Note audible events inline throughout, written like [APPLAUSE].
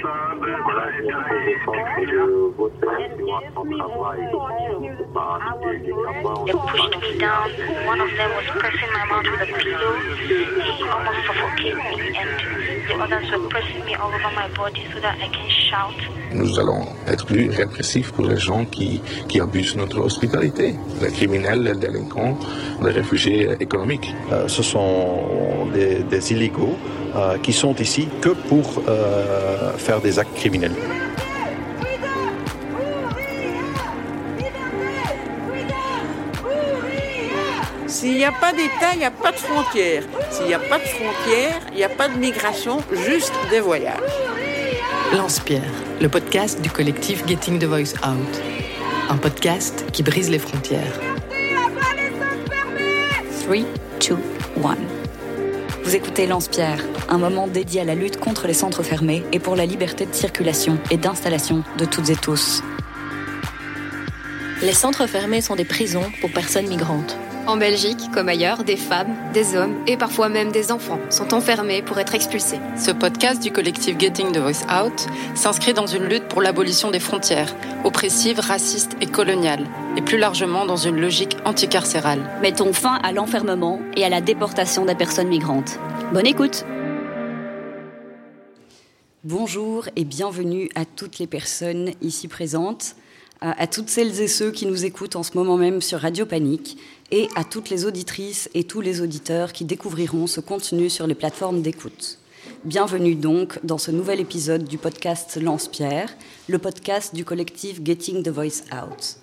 They pushed me down. One of them was pressing my mouth with a pillow. He almost suffocated me, and the others were pressing me all over my body so that I can shout. Nous allons être plus répressifs pour les gens qui, qui abusent de notre hospitalité, les criminels, les délinquants, les réfugiés économiques. Euh, ce sont des, des illégaux euh, qui sont ici que pour euh, faire des actes criminels. S'il n'y a pas d'État, il n'y a pas de frontières. S'il n'y a pas de frontières, il n'y a pas de migration, juste des voyages. Lance-Pierre, le podcast du collectif Getting the Voice Out. Un podcast qui brise les frontières. 3, 2, 1. Vous écoutez Lance-Pierre, un moment dédié à la lutte contre les centres fermés et pour la liberté de circulation et d'installation de toutes et tous. Les centres fermés sont des prisons pour personnes migrantes. En Belgique, comme ailleurs, des femmes, des hommes et parfois même des enfants sont enfermés pour être expulsés. Ce podcast du collectif Getting the Voice Out s'inscrit dans une lutte pour l'abolition des frontières, oppressives, racistes et coloniales, et plus largement dans une logique anticarcérale. Mettons fin à l'enfermement et à la déportation des personnes migrantes. Bonne écoute Bonjour et bienvenue à toutes les personnes ici présentes, à toutes celles et ceux qui nous écoutent en ce moment même sur Radio Panique et à toutes les auditrices et tous les auditeurs qui découvriront ce contenu sur les plateformes d'écoute. Bienvenue donc dans ce nouvel épisode du podcast Lance-Pierre, le podcast du collectif Getting the Voice Out.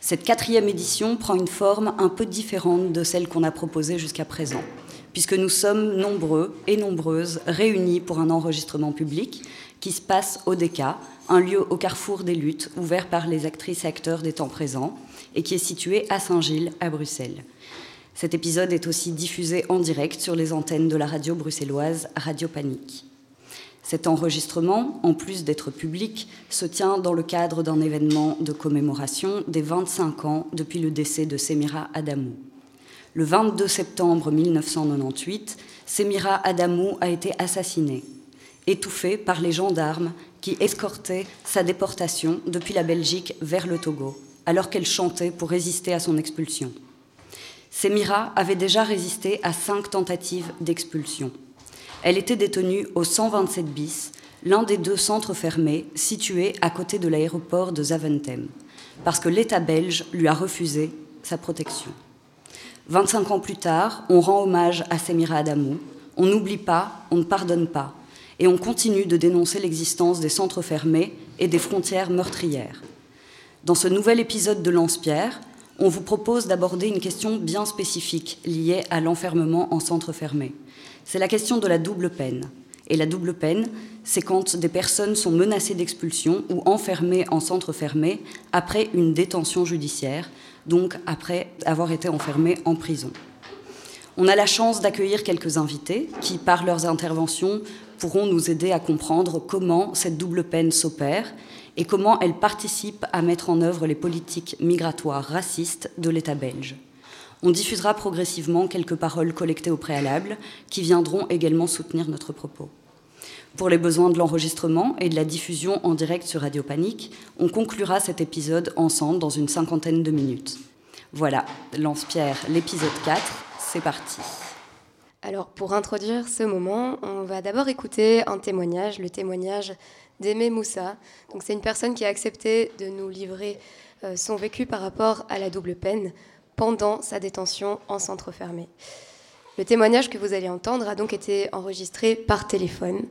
Cette quatrième édition prend une forme un peu différente de celle qu'on a proposée jusqu'à présent, puisque nous sommes nombreux et nombreuses réunis pour un enregistrement public qui se passe au DECA, un lieu au carrefour des luttes ouvert par les actrices et acteurs des temps présents et qui est situé à Saint-Gilles, à Bruxelles. Cet épisode est aussi diffusé en direct sur les antennes de la radio bruxelloise Radio Panique. Cet enregistrement, en plus d'être public, se tient dans le cadre d'un événement de commémoration des 25 ans depuis le décès de Semira Adamou. Le 22 septembre 1998, Semira Adamou a été assassinée, étouffée par les gendarmes qui escortaient sa déportation depuis la Belgique vers le Togo, alors qu'elle chantait pour résister à son expulsion. Semira avait déjà résisté à cinq tentatives d'expulsion. Elle était détenue au 127 bis, l'un des deux centres fermés situés à côté de l'aéroport de Zaventem, parce que l'État belge lui a refusé sa protection. 25 ans plus tard, on rend hommage à Semira Adamou, on n'oublie pas, on ne pardonne pas, et on continue de dénoncer l'existence des centres fermés et des frontières meurtrières. Dans ce nouvel épisode de Lance-Pierre, on vous propose d'aborder une question bien spécifique liée à l'enfermement en centre fermé. C'est la question de la double peine. Et la double peine, c'est quand des personnes sont menacées d'expulsion ou enfermées en centre fermé après une détention judiciaire, donc après avoir été enfermées en prison. On a la chance d'accueillir quelques invités qui, par leurs interventions, pourront nous aider à comprendre comment cette double peine s'opère et comment elle participe à mettre en œuvre les politiques migratoires racistes de l'État belge. On diffusera progressivement quelques paroles collectées au préalable qui viendront également soutenir notre propos. Pour les besoins de l'enregistrement et de la diffusion en direct sur Radio Panique, on conclura cet épisode ensemble dans une cinquantaine de minutes. Voilà, Lance-Pierre, l'épisode 4, c'est parti. Alors pour introduire ce moment, on va d'abord écouter un témoignage, le témoignage d'Aimé Moussa. C'est une personne qui a accepté de nous livrer euh, son vécu par rapport à la double peine pendant sa détention en centre fermé. Le témoignage que vous allez entendre a donc été enregistré par téléphone.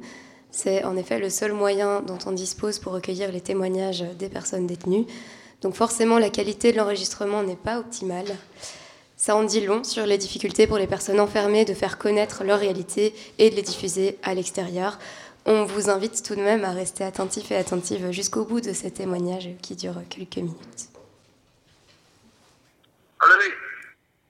C'est en effet le seul moyen dont on dispose pour recueillir les témoignages des personnes détenues. Donc forcément, la qualité de l'enregistrement n'est pas optimale. Ça en dit long sur les difficultés pour les personnes enfermées de faire connaître leur réalité et de les diffuser à l'extérieur. On vous invite tout de même à rester attentif et attentive jusqu'au bout de ce témoignage qui dure quelques minutes. Alors oui,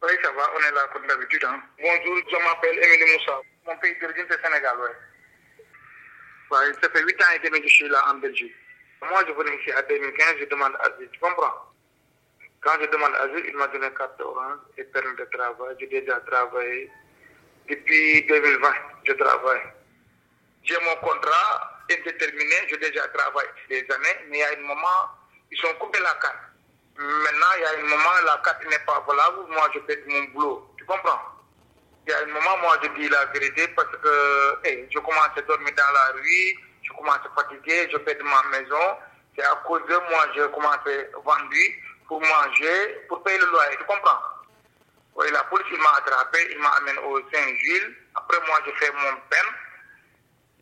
oui, ça va, on est là comme d'habitude. Hein. Bonjour, je m'appelle Émilie Moussa. Mon pays d'origine, c'est Sénégal, ouais. ouais. Ça fait 8 ans et demi que je suis là en Belgique. Moi, je venais ici en 2015, je demande asile, tu comprends? Quand je demande asile, il m'a donné carte orange et permis de travail. J'ai déjà travaillé. Depuis 2020, je travaille. J'ai mon contrat indéterminé. J'ai déjà travaillé des années, mais il y a un moment, ils sont coupés la carte. Maintenant, il y a un moment, la carte n'est pas valable. Moi, je fais mon boulot. Tu comprends? Il y a un moment, moi, je dis la vérité parce que hey, je commence à dormir dans la rue, je commence à fatiguer, je fais de ma maison. C'est à cause de moi, je commence à vendre pour manger, pour payer le loyer. Tu comprends? Oui, la police m'a attrapé, il m'a amené au Saint-Gilles. Après, moi, je fais mon peine.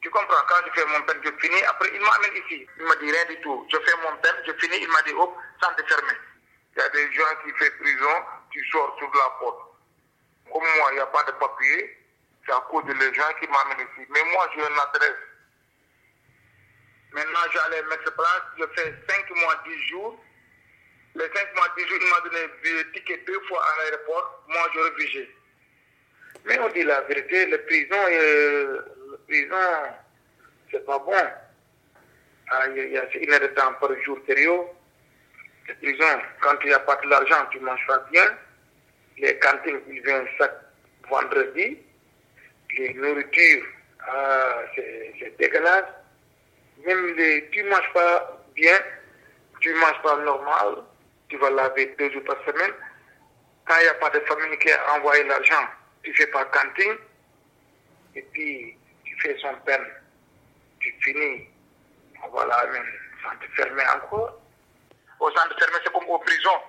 Tu comprends, quand je fais mon peine, je finis. Après, il m'amène ici. Il m'a dit rien du tout. Je fais mon peine, je finis. Il m'a dit, hop, sans te fermer. Il y a des gens qui font prison, tu sors sur la porte. Comme moi, il n'y a pas de papier. C'est à cause des gens qui m'amènent ici. Mais moi, j'ai une adresse. Maintenant, j'allais mettre place. Je fais 5 mois, 10 jours. Les 5 mois, 10 jours, il m'a donné des tickets deux fois à l'aéroport. Moi, je refusé. Mais on dit la vérité, le prison, euh, le prison, c'est pas bon. Ah, il y a une heure de temps par jour sérieux. La prison, quand il n'y a pas de l'argent, tu manges pas bien. Les cantines, ils viennent chaque vendredi. Les nourritures, ah, c'est dégueulasse. Même les, tu ne manges pas bien, tu ne manges pas normal, tu vas laver deux jours par semaine. Quand il n'y a pas de famille qui a envoyé l'argent, tu ne fais pas cantine. Et puis, tu fais son peine. Tu finis. Voilà, même sans te fermer encore. Au centre fermé, c'est comme aux prisons.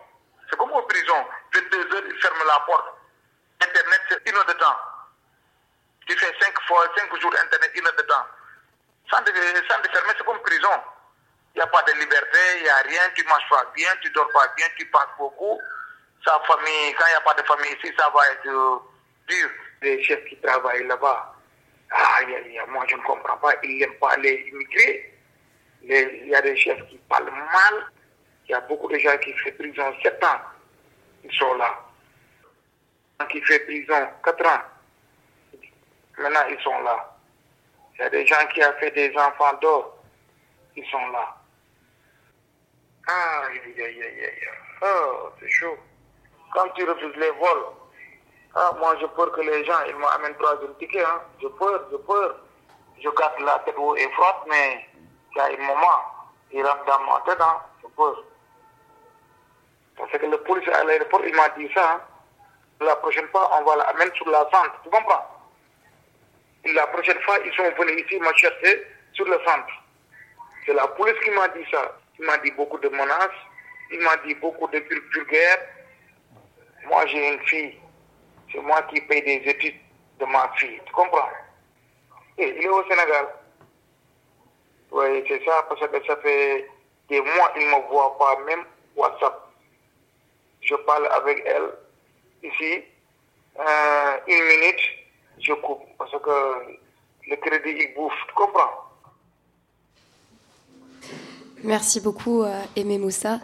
C'est comme aux prisons. 22 heures, ils ferment la porte. Internet, c'est une heure de. Tu fais cinq fois, cinq jours Internet, une heure de temps. Te fermer, c'est comme prison. Il n'y a pas de liberté, il n'y a rien, tu ne manges pas bien, tu dors pas bien, tu penses beaucoup. Sa famille, quand il n'y a pas de famille ici, ça va être dur. Les chefs qui travaillent là-bas, ah, y a, moi je ne comprends pas, ils n'aiment pas les immigrés. Il y a des chefs qui parlent mal. Il y a beaucoup de gens qui font prison 7 ans. Ils sont là. Qui fait prison 4 ans. Maintenant, ils sont là. Il y a des gens qui ont fait des enfants d'or. Ils sont là. Ah, aïe, aïe, aïe, aïe. Oh, c'est chaud. Quand tu refuses les vols, ah, moi, je peur que les gens, ils m'amènent troisième ticket. Hein. Je peur, je peur. Je garde la tête haut et froide, mais il y a un moment, il rentre dans ma tête. Hein. Je peur. Parce que le policier à l'aéroport, il m'a dit ça. Hein. La prochaine fois, on va l'amener sur la centre. Tu comprends? La prochaine fois, ils sont venus ici me chercher sur le centre. C'est la police qui m'a dit ça. Il m'a dit beaucoup de menaces. Il m'a dit beaucoup de vulgaires. Moi, j'ai une fille. C'est moi qui paye des études de ma fille. Tu comprends? Et il est au Sénégal. Oui, c'est ça, parce que ça fait des mois qu'il ne me voit pas même WhatsApp. Je parle avec elle ici. Euh, une minute, je coupe. Parce que le crédit, il bouffe. Tu comprends? Merci beaucoup, euh, Aimé Moussa.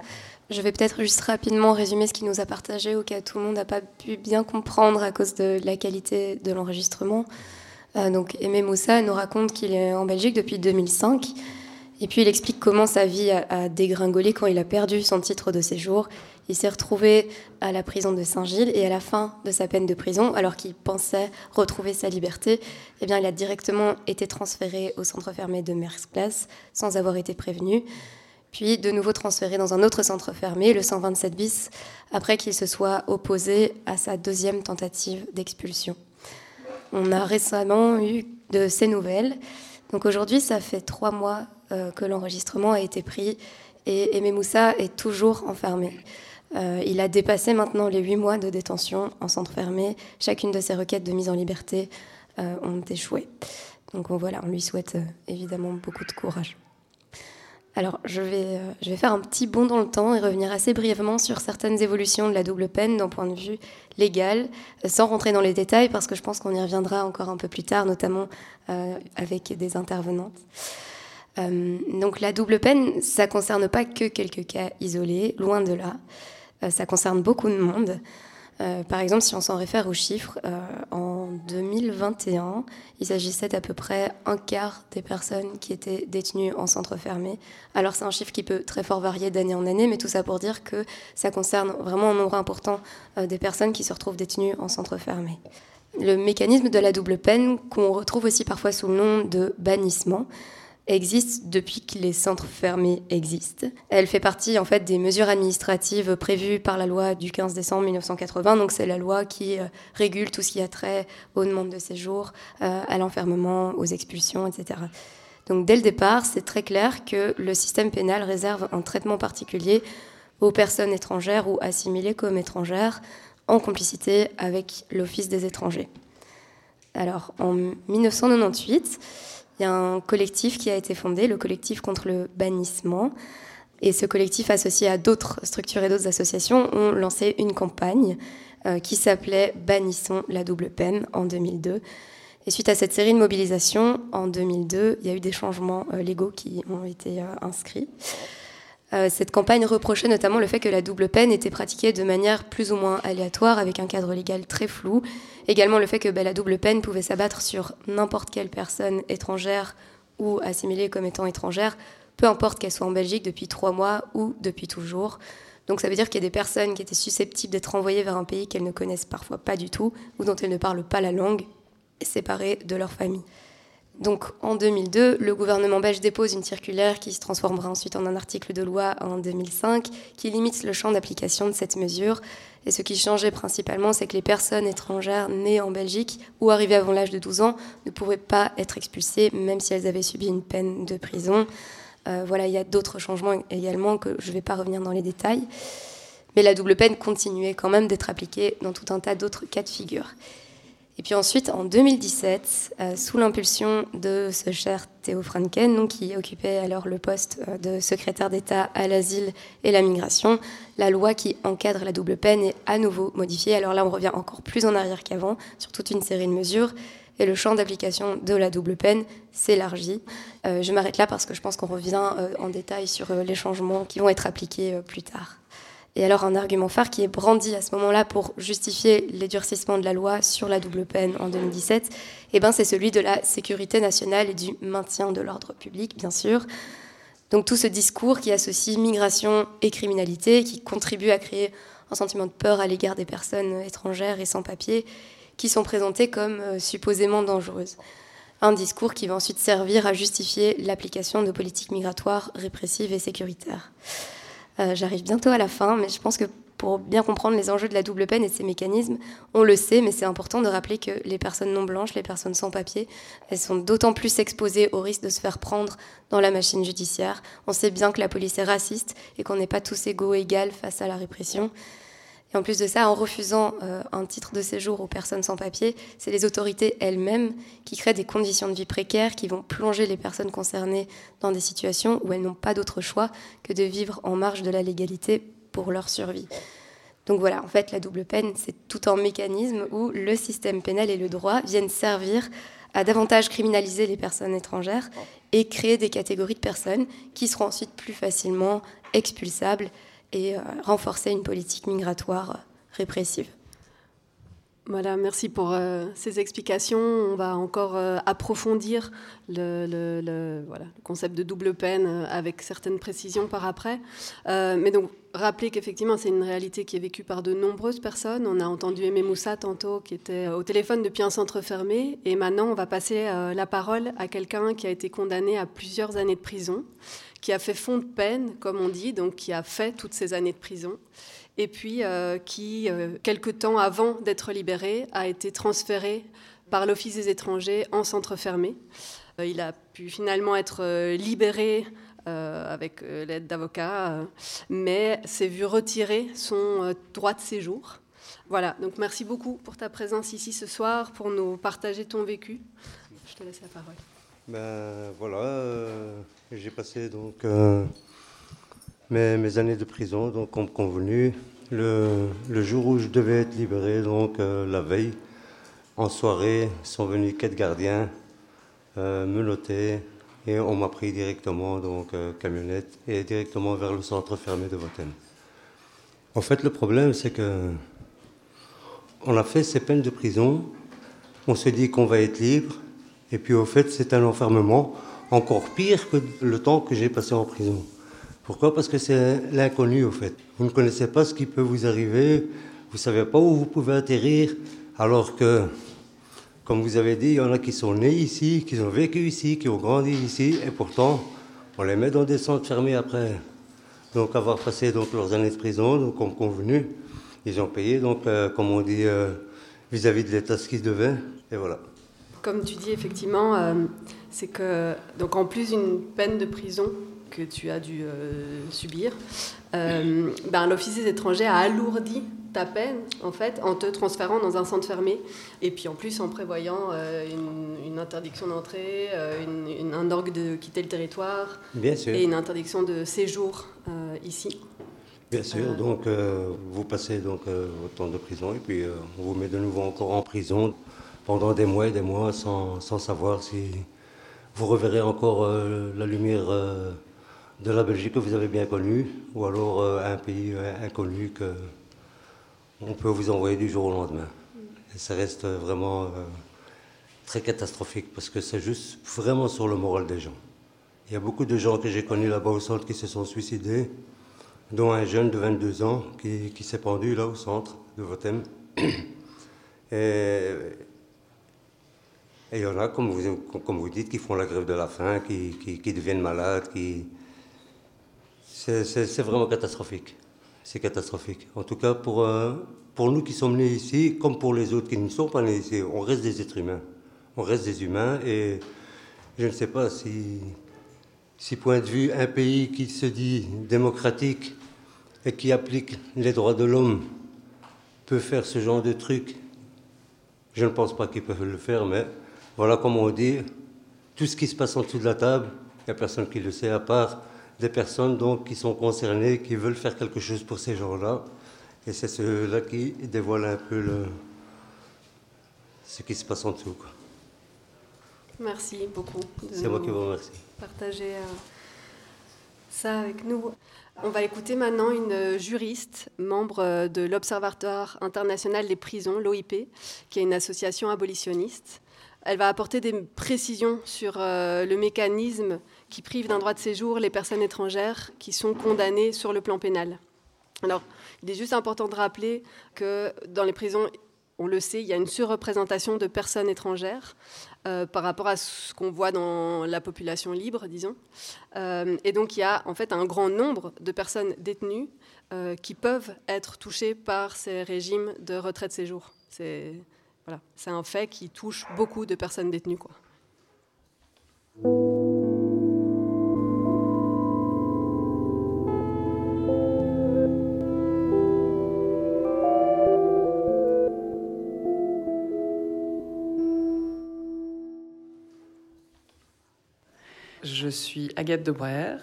Je vais peut-être juste rapidement résumer ce qu'il nous a partagé au cas où tout le monde n'a pas pu bien comprendre à cause de la qualité de l'enregistrement. Euh, donc Aimé Moussa nous raconte qu'il est en Belgique depuis 2005 et puis il explique comment sa vie a, dégringolé quand il a perdu son titre de séjour. Il s'est retrouvé à la prison de Saint-Gilles et à la fin de sa peine de prison, alors qu'il pensait retrouver sa liberté, eh bien, il a directement été transféré au centre fermé de Mersklas sans avoir été prévenu puis de nouveau transféré dans un autre centre fermé, le 127 bis, après qu'il se soit opposé à sa deuxième tentative d'expulsion. On a récemment eu de ces nouvelles. Donc aujourd'hui, ça fait trois mois euh, que l'enregistrement a été pris et Aimé Moussa est toujours enfermé. Euh, il a dépassé maintenant les huit mois de détention en centre fermé. Chacune de ses requêtes de mise en liberté euh, ont échoué. Donc voilà, on lui souhaite évidemment beaucoup de courage. Alors, je vais, euh, je vais faire un petit bond dans le temps et revenir assez brièvement sur certaines évolutions de la double peine d'un point de vue légal, euh, sans rentrer dans les détails, parce que je pense qu'on y reviendra encore un peu plus tard, notamment euh, avec des intervenantes. donc, la double peine, ça concerne pas que quelques cas isolés, loin de là. ça concerne beaucoup de monde. Euh, par exemple, si on s'en réfère aux chiffres, euh, en 2021, il s'agissait d'à peu près un quart des personnes qui étaient détenues en centre fermé. Alors c'est un chiffre qui peut très fort varier d'année en année, mais tout ça pour dire que ça concerne vraiment un nombre important euh, des personnes qui se retrouvent détenues en centre fermé. Le mécanisme de la double peine, qu'on retrouve aussi parfois sous le nom de bannissement, existe depuis que les centres fermés existent. Elle fait partie en fait des mesures administratives prévues par la loi du 15 décembre 1980. Donc c'est la loi qui euh, régule tout ce qui a trait aux demandes de séjour, euh, à l'enfermement, aux expulsions, etc. Donc dès le départ, c'est très clair que le système pénal réserve un traitement particulier aux personnes étrangères ou assimilées comme étrangères en complicité avec l'Office des étrangers. Alors en 1998, il y a un collectif qui a été fondé, le collectif contre le bannissement. Et ce collectif, associé à d'autres structures et d'autres associations, ont lancé une campagne euh, qui s'appelait Bannissons la double peine en 2002. Et suite à cette série de mobilisations, en 2002, il y a eu des changements euh, légaux qui ont été euh, inscrits. Cette campagne reprochait notamment le fait que la double peine était pratiquée de manière plus ou moins aléatoire, avec un cadre légal très flou, Également le fait que bah, la double peine pouvait s'abattre sur n'importe quelle personne étrangère ou assimilée comme étant étrangère, peu importe qu'elle soit en Belgique depuis trois mois ou depuis toujours. Donc ça veut dire qu'il y a des personnes qui étaient susceptibles d'être envoyées vers un pays qu'elles ne connaissent parfois pas du tout ou dont elles ne parlent pas la langue, séparées de leur famille. Donc en 2002, le gouvernement belge dépose une circulaire qui se transformera ensuite en un article de loi en 2005 qui limite le champ d'application de cette mesure. Et ce qui changeait principalement, c'est que les personnes étrangères nées en Belgique ou arrivées avant l'âge de 12 ans ne pouvaient pas être expulsées même si elles avaient subi une peine de prison. Euh, voilà, il y a d'autres changements également que je ne vais pas revenir dans les détails. Mais la double peine continuait quand même d'être appliquée dans tout un tas d'autres cas de figure. Et puis ensuite, en 2017, euh, sous l'impulsion de ce cher Théo Franken, qui occupait alors le poste euh, de secrétaire d'État à l'asile et la migration, la loi qui encadre la double peine est à nouveau modifiée. Alors là, on revient encore plus en arrière qu'avant sur toute une série de mesures. Et le champ d'application de la double peine s'élargit. Euh, je m'arrête là parce que je pense qu'on revient en détail sur les changements qui vont être appliqués plus tard. Et alors un argument phare qui est brandi à ce moment-là pour justifier les durcissements de la loi sur la double peine en 2017, eh ben c'est celui de la sécurité nationale et du maintien de l'ordre public, bien sûr. Donc tout ce discours qui associe migration et criminalité, qui contribue à créer un sentiment de peur à l'égard des personnes étrangères et sans papier, qui sont présentées comme euh, supposément dangereuses. Un discours qui va ensuite servir à justifier l'application de politiques migratoires répressives et sécuritaires. Euh, j'arrive bientôt à la fin, mais je pense que pour bien comprendre les enjeux de la double peine et de ses mécanismes, on le sait, mais c'est important de rappeler que les personnes non blanches, les personnes sans papier, elles sont d'autant plus exposées au risque de se faire prendre dans la machine judiciaire. On sait bien que la police est raciste et qu'on n'est pas tous égaux égales face à la répression. En plus de ça, en refusant euh, un titre de séjour aux personnes sans papier, c'est les autorités elles-mêmes qui créent des conditions de vie précaires qui vont plonger les personnes concernées dans des situations où elles n'ont pas d'autre choix que de vivre en marge de la légalité pour leur survie. Donc voilà, en fait, la double peine, c'est tout un mécanisme où le système pénal et le droit viennent servir à davantage criminaliser les personnes étrangères et créer des catégories de personnes qui seront ensuite plus facilement expulsables et euh, renforcer une politique migratoire euh, répressive. Voilà, merci pour euh, ces explications. On va encore approfondir le, concept de double peine avec certaines précisions par après. mais donc, rappeler qu'effectivement, c'est une réalité qui est vécue par de nombreuses personnes. On a entendu Aimé Moussa tantôt, qui était au téléphone depuis un centre fermé. Et maintenant, on va passer la parole à quelqu'un qui a été condamné à plusieurs années de prison qui a fait fond de peine, comme on dit, donc qui a fait toutes ces années de prison, et puis euh, qui, euh, quelque temps avant d'être libéré, a été transféré par l'Office des étrangers en centre fermé. Euh, il a pu finalement être libéré avec l'aide d'avocats, mais s'est vu retirer son droit de séjour. Voilà, donc merci beaucoup pour ta présence ici ce soir, pour nous partager ton vécu. Je te laisse la parole. Ben voilà, j'ai passé donc euh, mes, années de prison, donc comme convenu. Le, jour où je devais être libéré, donc euh, la veille, en soirée, sont venus quatre gardiens euh, me noter et on m'a pris directement, donc camionnette, et directement vers le centre fermé de Voten. En fait, le problème, c'est que on a fait ces peines de prison, on se dit qu'on va être libre, et puis au fait, c'est un enfermement encore pire que le temps que j'ai passé en prison. Pourquoi? Parce que c'est l'inconnu, au fait. Vous ne connaissez pas ce qui peut vous arriver, vous ne savez pas où vous pouvez atterrir, alors que comme vous avez dit, il y en a qui sont nés ici, qui ont vécu ici, qui ont grandi ici, et pourtant, on les met dans des centres fermés après. Donc, avoir passé donc, leurs années de prison, donc, comme convenu, ils ont payé, donc, euh, comme on dit, euh, vis-à-vis de l'État ce qu'ils devaient, et voilà. Comme tu dis, effectivement, euh, c'est que, donc, en plus d'une peine de prison que tu as dû subir, ben, l'Office des étrangers a alourdi ta peine, en fait, en te transférant dans un centre fermé. Et puis en plus en prévoyant euh, une, interdiction d'entrée, euh, un orgue de quitter le territoire. Et une interdiction de séjour euh, ici. Bien sûr, donc vous passez donc votre temps de prison et puis on vous met de nouveau encore en prison pendant des mois et des mois sans, sans savoir si vous reverrez encore la lumière de la Belgique que vous avez bien connue ou alors un pays inconnu que on peut vous envoyer du jour au lendemain. Et ça reste vraiment euh, très catastrophique parce que c'est juste vraiment sur le moral des gens. Il y a beaucoup de gens que j'ai connus là-bas au centre qui se sont suicidés, dont un jeune de 22 ans qui, s'est pendu là au centre de Votem. [CLEARS THROAT] Et, il y en a, comme vous, comme vous dites, qui font la grève de la faim, qui, qui deviennent malades, qui... C'est vraiment catastrophique c'est catastrophique. En tout cas, pour, euh, pour nous qui sommes nés ici, comme pour les autres qui ne sont pas nés ici, on reste des êtres humains. On reste des humains et je ne sais pas si, si point de vue, un pays qui se dit démocratique et qui applique les droits de l'homme peut faire ce genre de truc. Je ne pense pas qu'ils peuvent le faire, mais voilà comme on dit, tout ce qui se passe en dessous de la table, il n'y a personne qui le sait à part des personnes donc, qui sont concernées, qui veulent faire quelque chose pour ces gens-là. Et c'est ceux-là qui dévoilent un peu le, ce qui se passe en dessous. Merci beaucoup. C'est moi qui vous remercie. Partager euh, ça avec nous. On va écouter maintenant une juriste, membre euh, de l'Observatoire international des prisons, l'OIP, qui est une association abolitionniste. Elle va apporter des précisions sur euh, le mécanisme qui prive d'un droit de séjour les personnes étrangères qui sont condamnées sur le plan pénal. Alors, il est juste important de rappeler que dans les prisons, on le sait, il y a une surreprésentation de personnes étrangères euh, par rapport à ce qu'on voit dans la population libre, disons. Euh, et donc, il y a en fait un grand nombre de personnes détenues qui peuvent être touchées par ces régimes de retrait de séjour. C'est voilà, un fait qui touche beaucoup de personnes détenues. Je suis Agathe Debrer.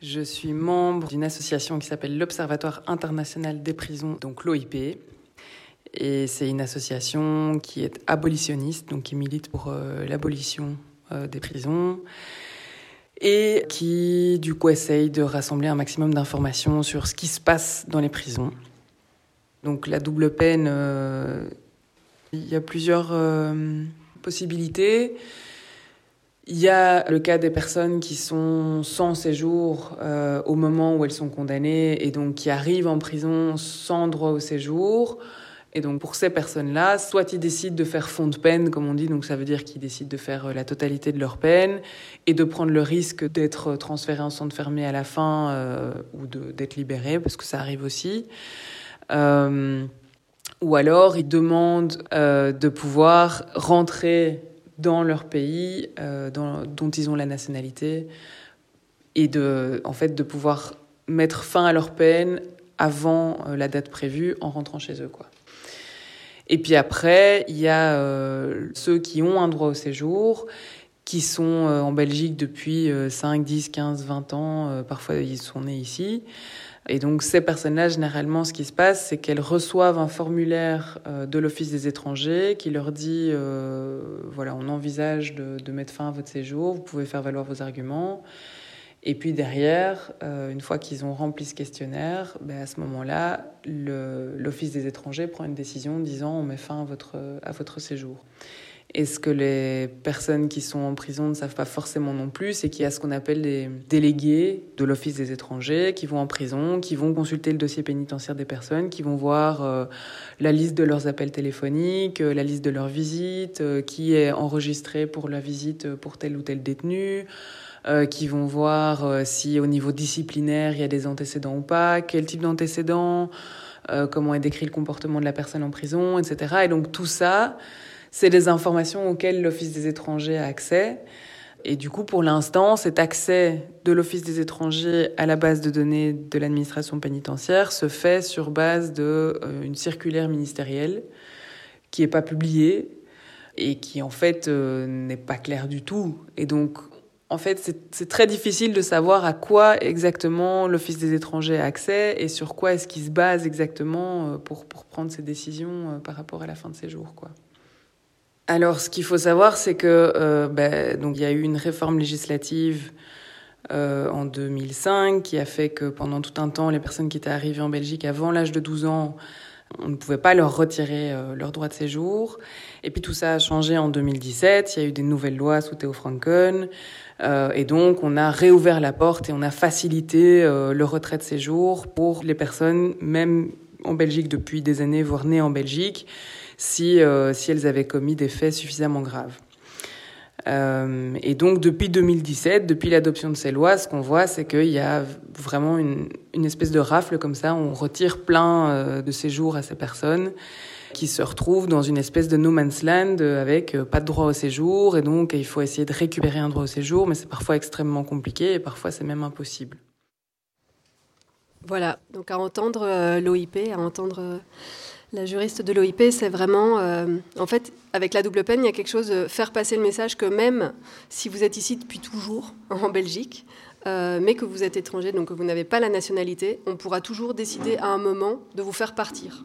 Je suis membre d'une association qui s'appelle l'Observatoire international des prisons, donc l'OIP. Et c'est une association qui est abolitionniste, donc qui milite pour euh, l'abolition euh, des prisons et qui du coup essaye de rassembler un maximum d'informations sur ce qui se passe dans les prisons. Donc la double peine, euh, il y a plusieurs possibilités. Il y a le cas des personnes qui sont sans séjour au moment où elles sont condamnées et donc qui arrivent en prison sans droit au séjour. Et donc pour ces personnes-là, soit ils décident de faire fond de peine, comme on dit, donc ça veut dire qu'ils décident de faire euh, la totalité de leur peine et de prendre le risque d'être transférés en centre fermé à la fin euh, ou d'être libérés, parce que ça arrive aussi. Euh, ou alors ils demandent euh, de pouvoir rentrer dans leur pays euh, dont ils ont la nationalité et de, en fait, de pouvoir mettre fin à leur peine avant euh, la date prévue en rentrant chez eux. Quoi. Et puis après, il y a euh, ceux qui ont un droit au séjour, qui sont en Belgique depuis 5, 10, 15, 20 ans, parfois ils sont nés ici. Et donc ces personnes-là, généralement, ce qui se passe, c'est qu'elles reçoivent un formulaire euh, de l'Office des étrangers qui leur dit, euh, voilà, on envisage de, mettre fin à votre séjour, vous pouvez faire valoir vos arguments. Et puis derrière, euh, une fois qu'ils ont rempli ce questionnaire, ben à ce moment-là, l'Office des étrangers prend une décision disant on met fin à votre, séjour. Et ce que les personnes qui sont en prison ne savent pas forcément non plus, c'est qu'il y a ce qu'on appelle les délégués de l'Office des étrangers qui vont en prison, qui vont consulter le dossier pénitentiaire des personnes, qui vont voir euh, la liste de leurs appels téléphoniques, euh, la liste de leurs visites, qui est enregistré pour la visite pour tel ou tel détenu. Qui vont voir si au niveau disciplinaire il y a des antécédents ou pas, quel type d'antécédents, comment est décrit le comportement de la personne en prison, etc. Et donc tout ça, c'est des informations auxquelles l'Office des étrangers a accès. Et du coup, pour l'instant, cet accès de l'Office des étrangers à la base de données de l'administration pénitentiaire se fait sur base d'une euh, circulaire ministérielle qui n'est pas publiée et qui en fait euh, n'est pas claire du tout. Et donc, en fait, c'est très difficile de savoir à quoi exactement l'Office des étrangers a accès et sur quoi est-ce qu'il se base exactement euh, pour, pour prendre ses décisions par rapport à la fin de séjour, quoi. Alors, ce qu'il faut savoir, c'est que euh, ben, donc il y a eu une réforme législative euh, en 2005 qui a fait que pendant tout un temps, les personnes qui étaient arrivées en Belgique avant l'âge de 12 ans, on ne pouvait pas leur retirer euh, leur droit de séjour. Et puis tout ça a changé en 2017. Il y a eu des nouvelles lois sous Théo Franken. Et donc, on a réouvert la porte et on a facilité le retrait de séjour pour les personnes, même en Belgique depuis des années, voire nées en Belgique, si, euh, si elles avaient commis des faits suffisamment graves. Euh, et donc depuis 2017, depuis l'adoption de ces lois, ce qu'on voit, c'est qu'il y a vraiment une, une, espèce de rafle comme ça, on retire plein euh, de séjours à ces personnes qui se retrouvent dans une espèce de no man's land avec pas de droit au séjour, et donc il faut essayer de récupérer un droit au séjour, mais c'est parfois extrêmement compliqué et parfois c'est même impossible. Voilà, donc à entendre l'OIP, à entendre la juriste de l'OIP, c'est vraiment, euh, en fait, avec la double peine, il y a quelque chose de faire passer le message que même si vous êtes ici depuis toujours [LAUGHS] en Belgique, euh, mais que vous êtes étranger, donc que vous n'avez pas la nationalité, on pourra toujours décider à un moment de vous faire partir.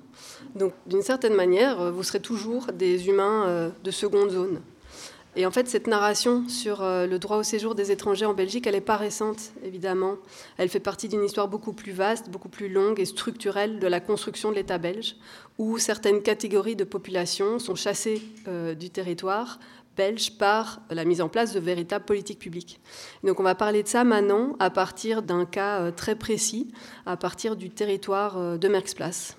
Donc, d'une certaine manière, vous serez toujours des humains euh, de seconde zone. Et en fait, cette narration sur euh, le droit au séjour des étrangers en Belgique, elle n'est pas récente, évidemment. Elle fait partie d'une histoire beaucoup plus vaste, beaucoup plus longue et structurelle de la construction de l'État belge, où certaines catégories de population sont chassées euh, du territoire belge par la mise en place de véritables politiques publiques. Donc on va parler de ça maintenant à partir d'un cas euh, très précis, à partir du territoire de Merckxplace.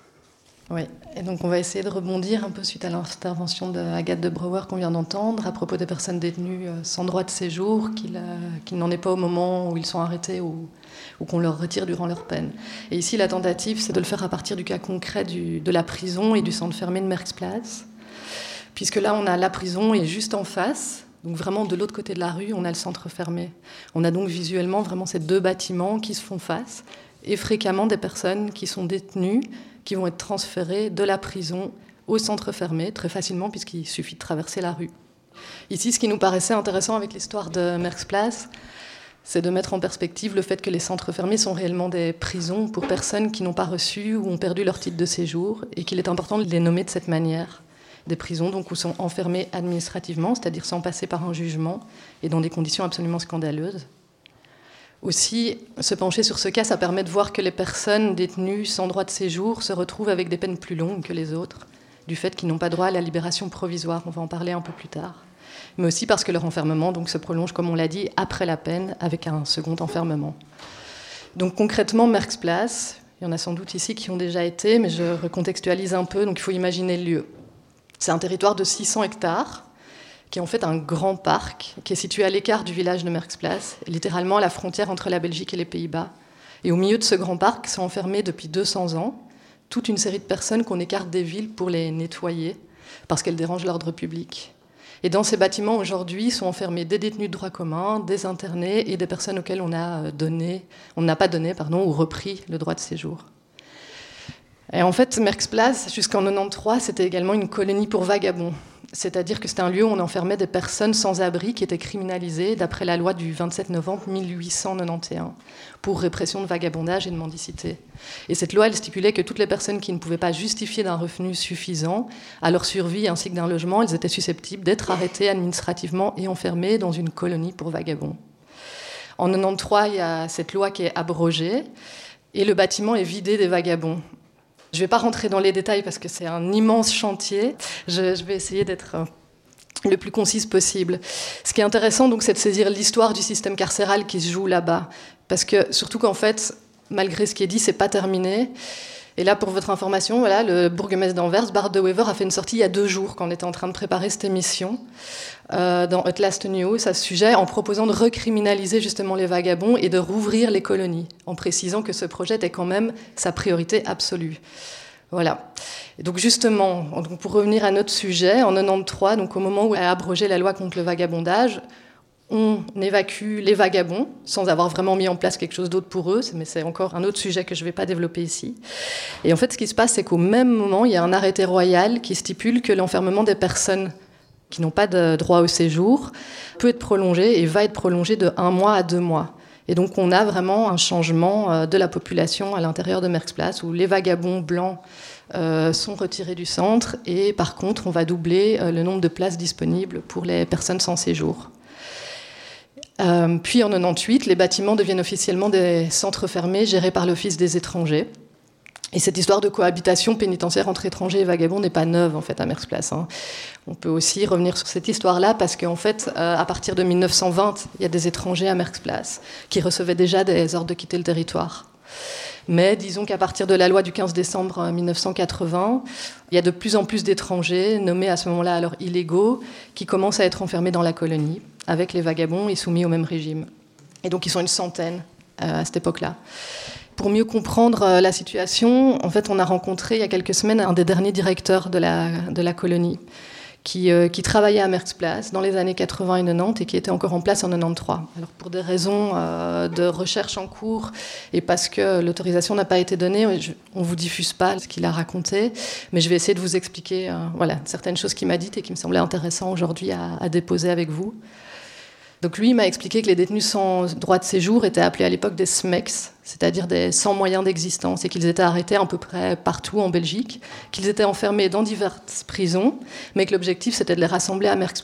Oui, et donc on va essayer de rebondir un peu suite à l'intervention d'Agathe de Brouwer qu'on vient d'entendre à propos des personnes détenues euh, sans droit de séjour, qu'il n'en est pas au moment où ils sont arrêtés ou, qu'on leur retire durant leur peine. Et ici, la tentative, c'est de le faire à partir du cas concret de la prison et du centre fermé de Merckxplatz, puisque là, on a la prison et juste en face, donc vraiment de l'autre côté de la rue, on a le centre fermé. On a donc visuellement vraiment ces deux bâtiments qui se font face et fréquemment des personnes qui sont détenues qui vont être transférés de la prison au centre fermé très facilement puisqu'il suffit de traverser la rue. Ici, ce qui nous paraissait intéressant avec l'histoire de Merckxplatz, c'est de mettre en perspective le fait que les centres fermés sont réellement des prisons pour personnes qui n'ont pas reçu ou ont perdu leur titre de séjour et qu'il est important de les nommer de cette manière. Des prisons donc où sont enfermés administrativement, c'est-à-dire sans passer par un jugement et dans des conditions absolument scandaleuses. Aussi, se pencher sur ce cas, ça permet de voir que les personnes détenues sans droit de séjour se retrouvent avec des peines plus longues que les autres, du fait qu'ils n'ont pas droit à la libération provisoire. On va en parler un peu plus tard. Mais aussi parce que leur enfermement donc, se prolonge, comme on l'a dit, après la peine, avec un second enfermement. Donc concrètement, Merckxplatz, il y en a sans doute ici qui ont déjà été, mais je recontextualise un peu, donc il faut imaginer le lieu. C'est un territoire de 600 hectares, qui est en fait un grand parc qui est situé à l'écart du village de Merckxplatz, littéralement à la frontière entre la Belgique et les Pays-Bas. Et au milieu de ce grand parc sont enfermés depuis 200 ans toute une série de personnes qu'on écarte des villes pour les nettoyer parce qu'elles dérangent l'ordre public. Et dans ces bâtiments aujourd'hui sont enfermés des détenus de droit commun, des internés et des personnes auxquelles on a donné, on n'a pas donné pardon, ou repris le droit de séjour. Et en fait, Merckxplatz, jusqu'en 93, c'était également une colonie pour vagabonds. C'est-à-dire que c'était un lieu où on enfermait des personnes sans abri qui étaient criminalisées d'après la loi du 27 novembre 1891 pour répression de vagabondage et de mendicité. Et cette loi, elle stipulait que toutes les personnes qui ne pouvaient pas justifier d'un revenu suffisant à leur survie ainsi que d'un logement, elles étaient susceptibles d'être arrêtées administrativement et enfermées dans une colonie pour vagabonds. En 93, il y a cette loi qui est abrogée et le bâtiment est vidé des vagabonds. Je ne vais pas rentrer dans les détails parce que c'est un immense chantier. Je, vais essayer d'être euh, le plus concise possible. Ce qui est intéressant, donc, c'est de saisir l'histoire du système carcéral qui se joue là-bas. Parce que, surtout qu'en fait, malgré ce qui est dit, c'est pas terminé. Et là, pour votre information, voilà, le bourgmestre d'Anvers, Bart de Wever, a fait une sortie il y a deux jours, quand on était en train de préparer cette émission, euh, dans At Last News, à ce sujet, en proposant de recriminaliser justement les vagabonds et de rouvrir les colonies, en précisant que ce projet était quand même sa priorité absolue. Voilà. Et donc justement, pour revenir à notre sujet, en 93, donc au moment où a abrogé la loi contre le vagabondage, on évacue les vagabonds sans avoir vraiment mis en place quelque chose d'autre pour eux, mais c'est encore un autre sujet que je ne vais pas développer ici. Et en fait, ce qui se passe, c'est qu'au même moment, il y a un arrêté royal qui stipule que l'enfermement des personnes qui n'ont pas de droit au séjour peut être prolongé et va être prolongé de un mois à deux mois. Et donc on a vraiment un changement euh, de la population à l'intérieur de Merckx où les vagabonds blancs euh, sont retirés du centre et par contre on va doubler euh, le nombre de places disponibles pour les personnes sans séjour. Euh, puis en 98, les bâtiments deviennent officiellement des centres fermés gérés par l'Office des étrangers. Et cette histoire de cohabitation pénitentiaire entre étrangers et vagabonds n'est pas neuve en fait à Merckx hein. On peut aussi revenir sur cette histoire-là parce qu'en fait, euh, à partir de 1920, il y a des étrangers à Merckx qui recevaient déjà des ordres de quitter le territoire. Mais disons qu'à partir de la loi du 15 décembre 1980, il y a de plus en plus d'étrangers, nommés à ce moment-là alors illégaux, qui commencent à être enfermés dans la colonie avec les vagabonds et soumis au même régime. Et donc ils sont une centaine euh, à cette époque-là. Pour mieux comprendre euh, la situation, en fait, on a rencontré il y a quelques semaines un des derniers directeurs de la, colonie qui, euh, qui, travaillait à Merckx dans les années 80 et 90 et qui était encore en place en 93. Alors pour des raisons de recherche en cours et parce que l'autorisation n'a pas été donnée, on ne vous diffuse pas ce qu'il a raconté, mais je vais essayer de vous expliquer certaines choses qu'il m'a dites et qui me semblaient intéressantes aujourd'hui à déposer avec vous. Donc lui m'a expliqué que les détenus sans droit de séjour étaient appelés à l'époque des SMEX, c'est-à-dire des sans moyens d'existence, et qu'ils étaient arrêtés à peu près partout en Belgique, qu'ils étaient enfermés dans diverses prisons, mais que l'objectif c'était de les rassembler à Merckx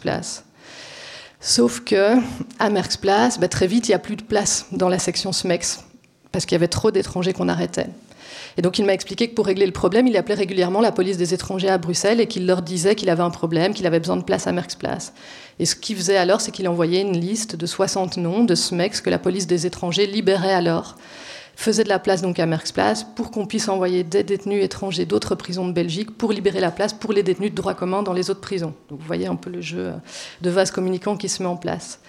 Sauf que à Merckx bah, très vite, il n'y a plus de place dans la section SMEX, parce qu'il y avait trop d'étrangers qu'on arrêtait. Et donc il m'a expliqué que pour régler le problème, il appelait régulièrement la police des étrangers à Bruxelles et qu'il leur disait qu'il avait un problème, qu'il avait besoin de place à Merckx Et ce qu'il faisait alors, c'est qu'il envoyait une liste de 60 noms de SMEX que la police des étrangers libérait alors faisait de la place donc à Merckx pour qu'on puisse envoyer des détenus étrangers d'autres prisons de Belgique pour libérer la place pour les détenus de droit commun dans les autres prisons. Donc vous voyez un peu le jeu de vase communicant qui se met en place.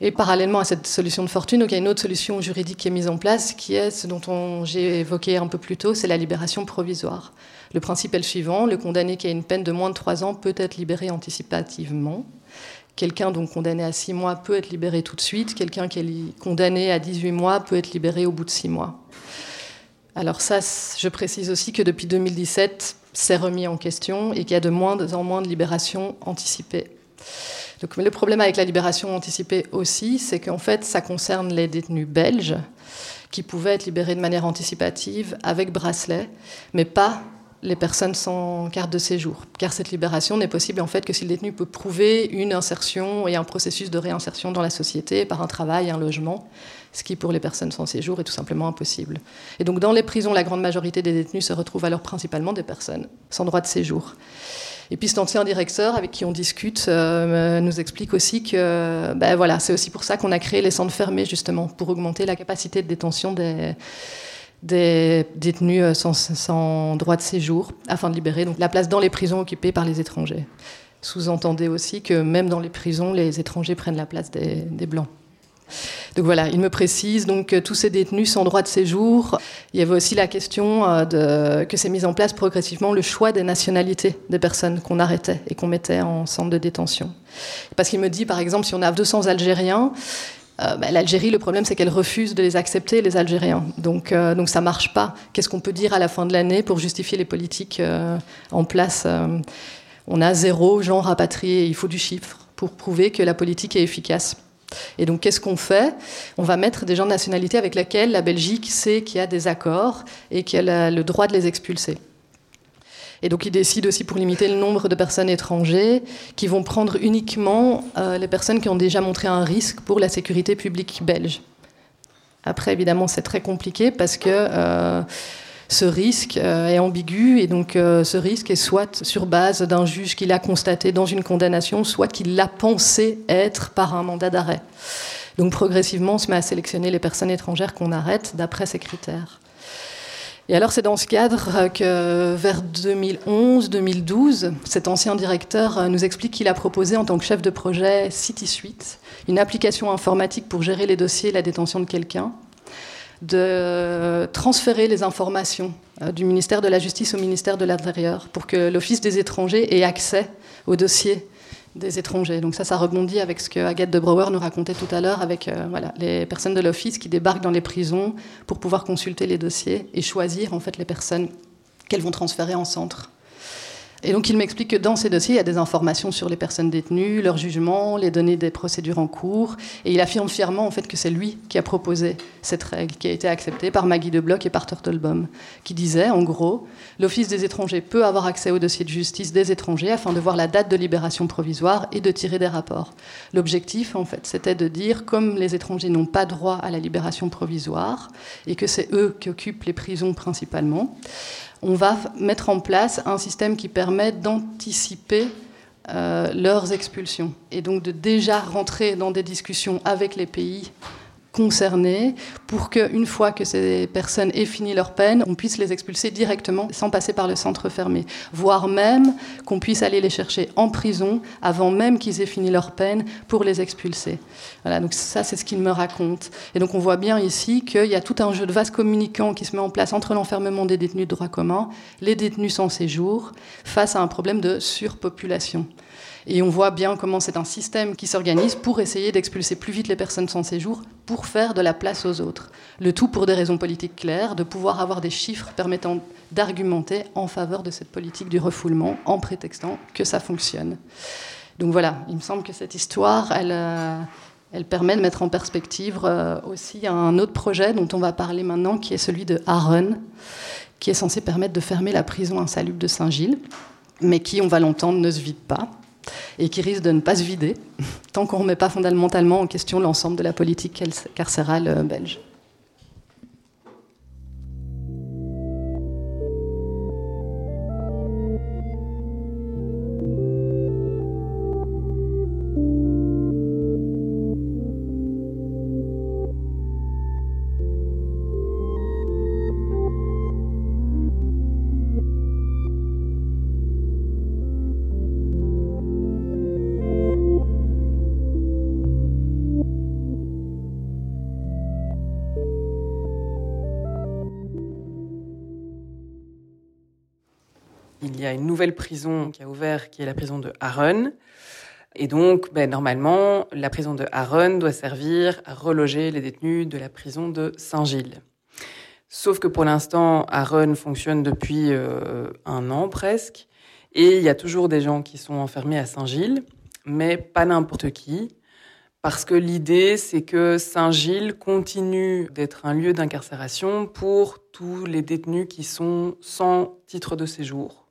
Et parallèlement à cette solution de fortune, il y a une autre solution juridique qui est mise en place, qui est ce dont j'ai évoqué un peu plus tôt, c'est la libération provisoire. Le principe est le suivant le condamné qui a une peine de moins de 3 ans peut être libéré anticipativement. Quelqu'un donc condamné à 6 mois peut être libéré tout de suite. Quelqu'un qui est condamné à 18 mois peut être libéré au bout de 6 mois. Alors ça, je précise aussi que depuis 2017, c'est remis en question et qu'il y a de moins en moins de libérations anticipées le problème avec la libération anticipée aussi, c'est qu'en fait, ça concerne les détenus belges qui pouvaient être libérés de manière anticipative avec bracelet, mais pas les personnes sans carte de séjour. Car cette libération n'est possible en fait que si le détenu peut prouver une insertion et un processus de réinsertion dans la société par un travail, un logement, ce qui pour les personnes sans séjour est tout simplement impossible. Et donc dans les prisons, la grande majorité des détenus se retrouvent alors principalement des personnes sans droit de séjour. Et puis cet ancien directeur avec qui on discute euh, nous explique aussi que ben voilà, c'est aussi pour ça qu'on a créé les centres fermés justement, pour augmenter la capacité de détention des, détenus euh, sans, droit de séjour, afin de libérer donc, la place dans les prisons occupées par les étrangers. Sous-entendez aussi que même dans les prisons, les étrangers prennent la place des Blancs. Donc voilà, il me précise donc que tous ces détenus sans droit de séjour. Il y avait aussi la question euh, que s'est mis en place progressivement le choix des nationalités des personnes qu'on arrêtait et qu'on mettait en centre de détention. Parce qu'il me dit, par exemple, si on a 200 Algériens, euh, bah, l'Algérie, le problème, c'est qu'elle refuse de les accepter, les Algériens. Donc, euh, donc ça marche pas. Qu'est-ce qu'on peut dire à la fin de l'année pour justifier les politiques en place On a zéro gens rapatriés. Il faut du chiffre pour prouver que la politique est efficace. Et donc, qu'est-ce qu'on fait? On va mettre des gens de nationalité avec lesquels la Belgique sait qu'il y a des accords et qu'elle a le droit de les expulser. Et donc, il décide aussi pour limiter le nombre de personnes étrangères qui vont prendre uniquement euh, les personnes qui ont déjà montré un risque pour la sécurité publique belge. Après, évidemment, c'est très compliqué parce que. Euh, ce risque euh, est ambigu et donc euh, ce risque est soit sur base d'un juge qui l'a constaté dans une condamnation, soit qu'il l'a pensé être par un mandat d'arrêt. Donc progressivement, on se met à sélectionner les personnes étrangères qu'on arrête d'après ces critères. Et alors c'est dans ce cadre que vers 2011-2012, cet ancien directeur nous explique qu'il a proposé en tant que chef de projet City Suite, une application informatique pour gérer les dossiers et la détention de quelqu'un, de transférer les informations euh, du ministère de la Justice au ministère de l'Intérieur pour que l'Office des étrangers ait accès aux dossiers des étrangers. Donc ça, ça rebondit avec ce que Agathe de Brouwer nous racontait tout à l'heure, avec euh, les personnes de l'Office qui débarquent dans les prisons pour pouvoir consulter les dossiers et choisir en fait les personnes qu'elles vont transférer en centre. Et donc il m'explique que dans ces dossiers, il y a des informations sur les personnes détenues, leur jugement, les données des procédures en cours. Et il affirme fièrement en fait que c'est lui qui a proposé cette règle, qui a été acceptée par Maggie de Bloch et par Turtlebom, qui disait en gros, l'Office des étrangers peut avoir accès au dossier de justice des étrangers afin de voir la date de libération provisoire et de tirer des rapports. L'objectif en fait, c'était de dire comme les étrangers n'ont pas droit à la libération provisoire et que c'est eux qui occupent les prisons principalement on va mettre en place un système qui permet d'anticiper euh, leurs expulsions et donc de déjà rentrer dans des discussions avec les pays concernés pour qu'une fois que ces personnes aient fini leur peine, on puisse les expulser directement sans passer par le centre fermé, voire même qu'on puisse aller les chercher en prison avant même qu'ils aient fini leur peine pour les expulser. Voilà, donc ça c'est ce qu'il me raconte. Et donc on voit bien ici qu'il y a tout un jeu de vases communicants qui se met en place entre l'enfermement des détenus de droit commun, les détenus sans séjour, face à un problème de surpopulation. Et on voit bien comment c'est un système qui s'organise pour essayer d'expulser plus vite les personnes sans séjour, pour faire de la place aux autres. Le tout pour des raisons politiques claires, de pouvoir avoir des chiffres permettant d'argumenter en faveur de cette politique du refoulement, en prétextant que ça fonctionne. Donc voilà, il me semble que cette histoire, elle, euh, permet de mettre en perspective euh, aussi un autre projet dont on va parler maintenant, qui est celui de Aaron, qui est censé permettre de fermer la prison insalubre de Saint-Gilles, mais qui, on va l'entendre, ne se vide pas et qui risque de ne pas se vider [LAUGHS] tant qu'on ne remet pas fondamentalement en question l'ensemble de la politique carcérale euh, belge. Il y a une nouvelle prison qui a ouvert, qui est la prison de Harren. Et donc, ben, normalement, la prison de Harren doit servir à reloger les détenus de la prison de Saint-Gilles. Sauf que pour l'instant, Harren fonctionne depuis euh, un an presque, et il y a toujours des gens qui sont enfermés à Saint-Gilles, mais pas n'importe qui, parce que l'idée, c'est que Saint-Gilles continue d'être un lieu d'incarcération pour tous les détenus qui sont sans titre de séjour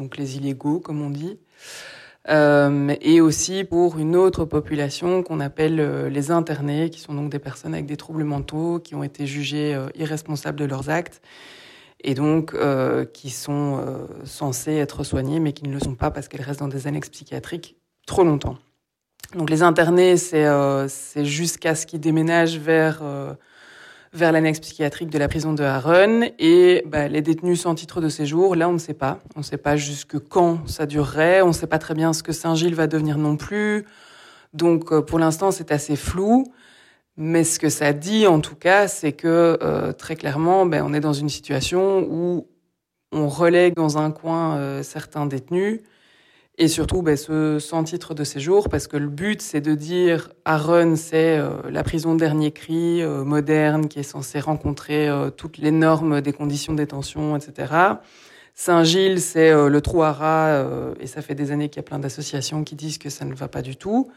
donc les illégaux, comme on dit, euh, et aussi pour une autre population qu'on appelle euh, les internés, qui sont donc des personnes avec des troubles mentaux, qui ont été jugées euh, irresponsables de leurs actes, et donc qui sont censées être soignées, mais qui ne le sont pas parce qu'elles restent dans des annexes psychiatriques trop longtemps. Donc les internés, c'est jusqu'à ce qu'ils déménagent vers vers l'annexe psychiatrique de la prison de Harren. Et bah, les détenus sans titre de séjour, là, on ne sait pas. On ne sait pas jusque quand ça durerait. On ne sait pas très bien ce que Saint-Gilles va devenir non plus. Donc, euh, pour l'instant, c'est assez flou. Mais ce que ça dit, en tout cas, c'est que euh, très clairement, ben, on est dans une situation où on relègue dans un coin euh, certains détenus et surtout sans titre de séjour, parce que le but c'est de dire Aaron c'est euh, la prison dernier cri euh, moderne qui est censée rencontrer euh, toutes les normes des conditions de détention, etc. Saint-Gilles c'est le trou à rats, et ça fait des années qu'il y a plein d'associations qui disent que ça ne va pas du tout.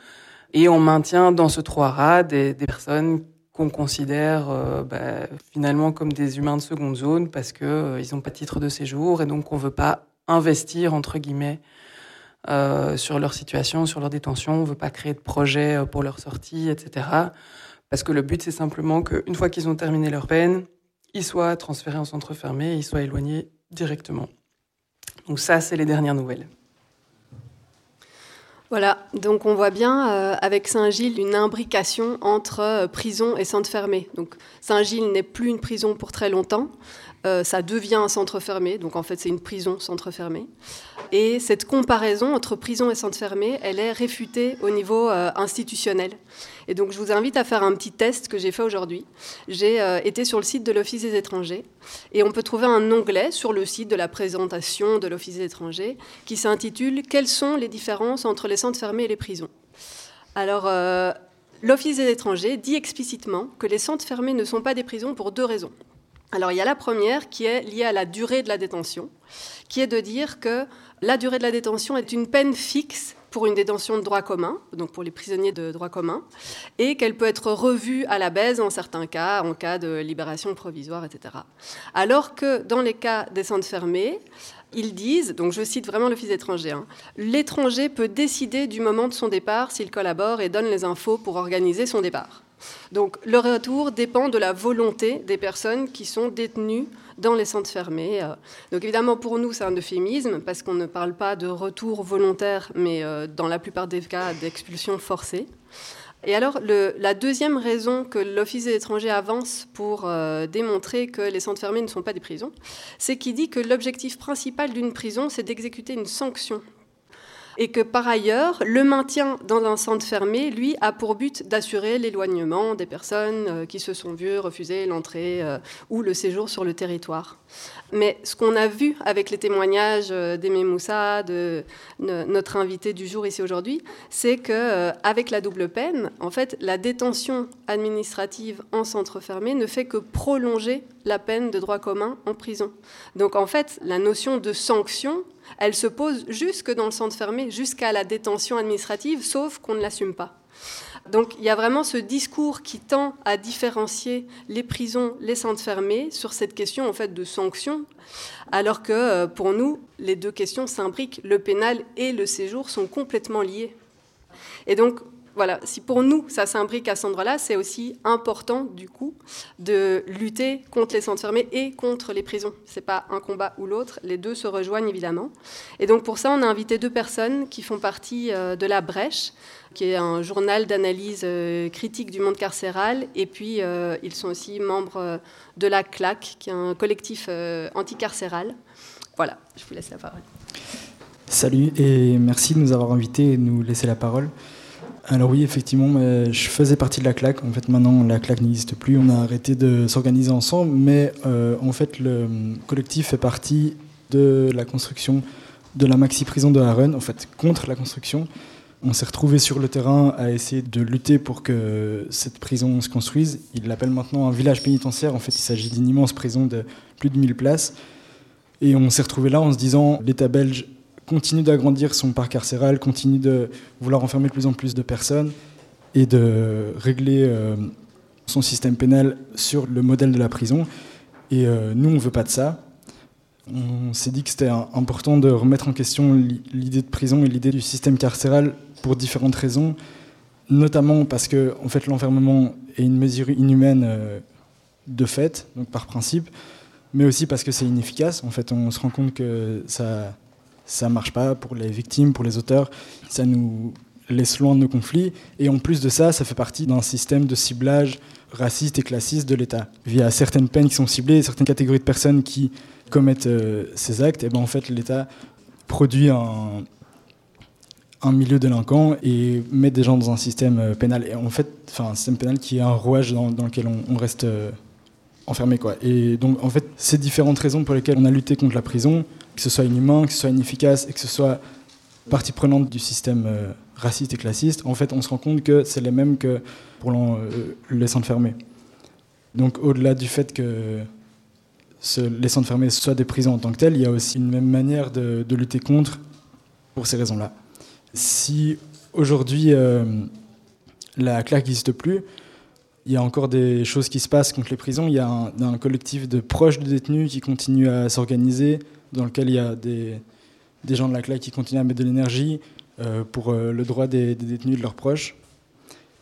Et on maintient dans ce trou à rats des, personnes qu'on considère ben, finalement comme des humains de seconde zone parce que ils n'ont pas titre de séjour et donc on veut pas investir entre guillemets euh, sur leur situation, sur leur détention. On veut pas créer de projet euh, pour leur sortie, etc. Parce que le but, c'est simplement qu'une fois qu'ils ont terminé leur peine, ils soient transférés en centre fermé, ils soient éloignés directement. Donc ça, c'est les dernières nouvelles. Voilà, donc on voit bien euh, avec Saint-Gilles une imbrication entre prison et centre fermé. Donc Saint-Gilles n'est plus une prison pour très longtemps, euh, ça devient un centre fermé, donc en fait c'est une prison centre fermé. Et cette comparaison entre prison et centre fermé, elle est réfutée au niveau institutionnel. Et donc je vous invite à faire un petit test que j'ai fait aujourd'hui. J'ai euh, été sur le site de l'Office des étrangers et on peut trouver un onglet sur le site de la présentation de l'Office des étrangers qui s'intitule Quelles sont les différences entre les centres fermés et les prisons? Alors euh, l'Office des étrangers dit explicitement que les centres fermés ne sont pas des prisons pour deux raisons. Alors il y a la première qui est liée à la durée de la détention, qui est de dire que la durée de la détention est une peine fixe pour une détention de droit commun, donc pour les prisonniers de droit commun, et qu'elle peut être revue à la baisse en certains cas, en cas de libération provisoire, etc. Alors que dans les cas des centres fermés, ils disent, donc je cite vraiment l'Office étranger, hein, l'étranger peut décider du moment de son départ s'il collabore et donne les infos pour organiser son départ. Donc le retour dépend de la volonté des personnes qui sont détenues dans les centres fermés. Euh. Donc évidemment, pour nous, c'est un euphémisme parce qu'on ne parle pas de retour volontaire, mais euh, dans la plupart des cas, d'expulsion forcée. Et alors, la deuxième raison que l'Office des étrangers avance pour euh, démontrer que les centres fermés ne sont pas des prisons, c'est qu'il dit que l'objectif principal d'une prison, c'est d'exécuter une sanction et que par ailleurs, le maintien dans un centre fermé, lui, a pour but d'assurer l'éloignement des personnes euh, qui se sont vues refuser l'entrée euh, ou le séjour sur le territoire. Mais ce qu'on a vu avec les témoignages euh, d'Aimé Moussa, de notre invité du jour ici aujourd'hui, c'est que avec la double peine, en fait, la détention administrative en centre fermé ne fait que prolonger la peine de droit commun en prison. Donc en fait, la notion de sanction elle se pose jusque dans le centre fermé, jusqu'à la détention administrative, sauf qu'on ne l'assume pas. Donc il y a vraiment ce discours qui tend à différencier les prisons, les centres fermés sur cette question en fait de sanction, alors que euh, pour nous les deux questions s'imbriquent. Le pénal et le séjour sont complètement liés. Et donc voilà, si pour nous ça s'imbrique à cet endroit-là, c'est aussi important du coup de lutter contre les centres fermés et contre les prisons. C'est pas un combat ou l'autre, les deux se rejoignent évidemment. Et donc pour ça, on a invité deux personnes qui font partie euh, de la Brèche, qui est un journal d'analyse euh, critique du monde carcéral, et puis euh, ils sont aussi membres de la CLAC, qui est un collectif anticarcéral. Voilà, je vous laisse la parole. Salut et merci de nous avoir invités et de nous laisser la parole. Alors oui, effectivement, je faisais partie de la claque. En fait, maintenant, la claque n'existe plus. On a arrêté de s'organiser ensemble, mais euh, en fait, le collectif fait partie de la construction de la maxi-prison de Harun, en fait, contre la construction. On s'est retrouvé sur le terrain à essayer de lutter pour que cette prison se construise. Il l'appelle maintenant un village pénitentiaire. En fait, il s'agit d'une immense prison de plus de 1000 places. Et on s'est retrouvé là en se disant, l'État belge continue d'agrandir son parc carcéral, continue de vouloir enfermer de plus en plus de personnes et de régler euh, son système pénal sur le modèle de la prison. Et euh, nous, on ne veut pas de ça. On s'est dit que c'était important de remettre en question l'idée de prison et l'idée du système carcéral pour différentes raisons, notamment parce que en fait, l'enfermement est une mesure inhumaine euh, de fait, donc par principe, mais aussi parce que c'est inefficace. En fait, on se rend compte que ça ça marche pas pour les victimes, pour les auteurs, ça nous laisse loin de nos conflits. Et en plus de ça, ça fait partie d'un système de ciblage raciste et classiste de l'État. Via certaines peines qui sont ciblées, certaines catégories de personnes qui commettent euh, ces actes, et ben en fait l'État produit un, un milieu délinquant et met des gens dans un système euh, pénal. Et en fait, un système pénal qui est un rouage dans, lequel on, reste euh, enfermé. Quoi. Et donc, en fait, ces différentes raisons pour lesquelles on a lutté contre la prison, que ce soit inhumain, que ce soit inefficace et que ce soit partie prenante du système euh, raciste et classiste, en fait, on se rend compte que c'est les mêmes que pour euh, centres fermés. Donc, au-delà du fait que les centres fermés soient des prisons en tant que telles, il y a aussi une même manière de, lutter contre pour ces raisons-là. Si aujourd'hui euh, la claque n'existe plus, il y a encore des choses qui se passent contre les prisons. Il y a un, collectif de proches de détenus qui continue à s'organiser, dans lequel il y a des, des gens de la claque qui continuent à mettre de l'énergie euh, pour euh, le droit des, détenus et de leurs proches.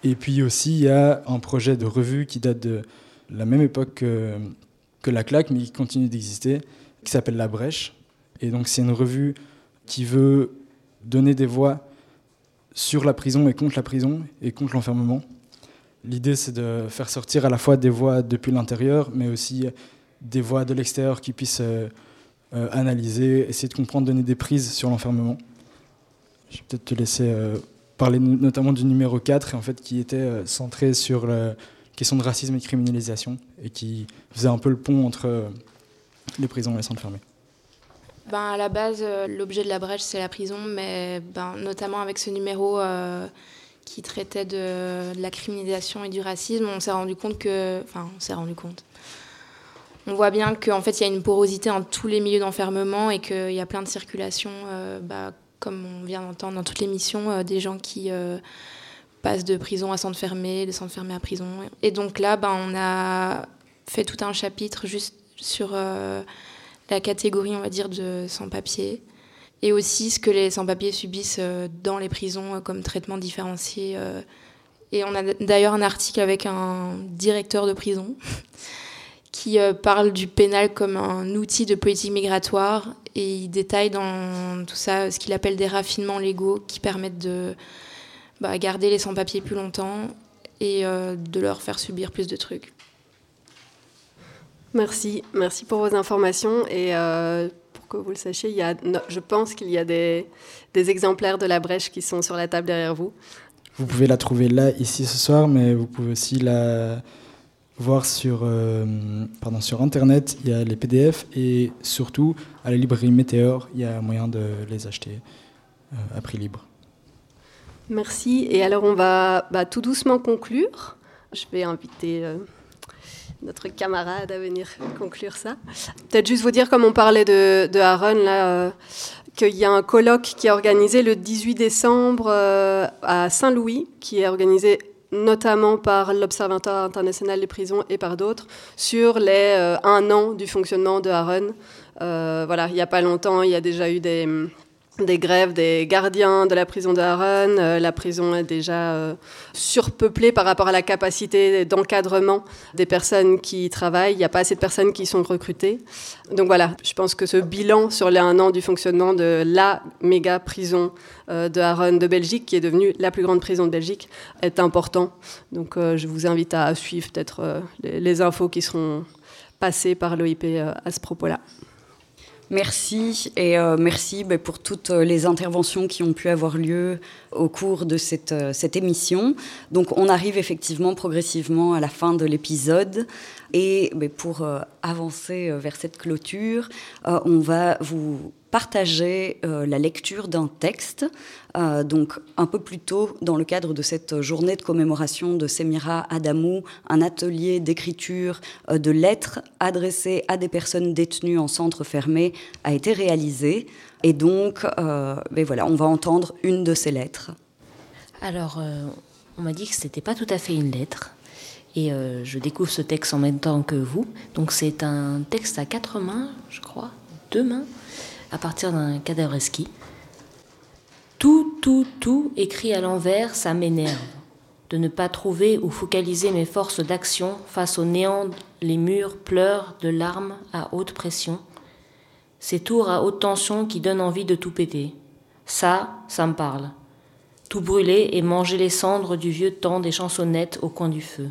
Et puis aussi, il y a un projet de revue qui date de la même époque que que la claque, mais qui continue d'exister, qui s'appelle La Brèche. Et donc c'est une revue qui veut donner des voix sur la prison et contre la prison et contre l'enfermement. L'idée, c'est de faire sortir à la fois des voix depuis l'intérieur, mais aussi des voix de l'extérieur qui puissent euh, euh, analyser, essayer de comprendre, donner des prises sur l'enfermement. Je vais peut-être te laisser euh, parler notamment du numéro 4, en fait, qui était centré sur la question de racisme et criminalisation, et qui faisait un peu le pont entre les prisons et les centres fermés. Ben, à la base, l'objet de la brèche, c'est la prison, mais ben, notamment avec ce numéro qui traitait de, la criminalisation et du racisme, on s'est rendu compte que. Enfin, on s'est rendu compte. On voit bien qu'en fait, il y a une porosité en tous les milieux d'enfermement et qu'il y a plein de circulations, euh, bah, comme on vient d'entendre dans toutes les missions, euh, des gens qui euh, passent de prison à centre fermé, de centre fermé à prison. Et donc là, bah, on a fait tout un chapitre juste sur la catégorie, on va dire, de sans-papiers et aussi ce que les sans-papiers subissent euh, dans les prisons euh, comme traitement différencié. Euh. Et on a d'ailleurs un article avec un directeur de prison [LAUGHS] qui parle du pénal comme un outil de politique migratoire et il détaille dans tout ça ce qu'il appelle des raffinements légaux qui permettent de bah, garder les sans-papiers plus longtemps et de leur faire subir plus de trucs. Merci, merci pour vos informations et que vous le sachiez, il y a, je pense qu'il y a des, exemplaires de la brèche qui sont sur la table derrière vous. Vous pouvez la trouver là, ici, ce soir, mais vous pouvez aussi la voir sur, euh, pardon, sur Internet. Il y a les PDF et surtout, à la librairie Météor, il y a moyen de les acheter euh, à prix libre. Merci. Et alors, on va bah, tout doucement conclure. Je vais inviter... Euh, notre camarade à venir conclure ça. Peut-être juste vous dire, comme on parlait de, de Aaron, là, euh, qu'il y a un colloque qui est organisé le 18 décembre euh, à Saint-Louis, qui est organisé notamment par l'Observatoire international des prisons et par d'autres, sur les euh, un an du fonctionnement de Aaron. voilà, il n'y a pas longtemps, il y a déjà eu des des grèves des gardiens de la prison d'Aaron. Euh, la prison est déjà euh, surpeuplée par rapport à la capacité d'encadrement des personnes qui y travaillent. Il n'y a pas assez de personnes qui sont recrutées. Donc voilà, je pense que ce bilan sur les un an du fonctionnement de la méga prison euh, de Aaron de Belgique, qui est devenue la plus grande prison de Belgique, est important. Donc je vous invite à suivre peut-être les infos qui seront passées par l'OIP à ce propos-là. Merci et euh, merci bah, pour toutes euh, les interventions qui ont pu avoir lieu au cours de cette, euh, cette émission. Donc on arrive effectivement progressivement à la fin de l'épisode et bah, pour avancer vers cette clôture, on va vous partager euh, la lecture d'un texte. Euh, donc un peu plus tôt, dans le cadre de cette journée de commémoration de Semira Adamou, un atelier d'écriture euh, de lettres adressées à des personnes détenues en centre fermé a été réalisé. Et donc, ben voilà, on va entendre une de ces lettres. Alors, on m'a dit que ce n'était pas tout à fait une lettre. Et je découvre ce texte en même temps que vous. Donc c'est un texte à quatre mains, je crois, deux mains, à partir d'un cadavre ski. Tout, tout, tout écrit à l'envers, ça m'énerve. De ne pas trouver ou focaliser mes forces d'action face au néant, les murs pleurent de larmes à haute pression. Ces tours à haute tension qui donnent envie de tout péter. Ça, ça me parle. Tout brûler et manger les cendres du vieux temps des chansonnettes au coin du feu.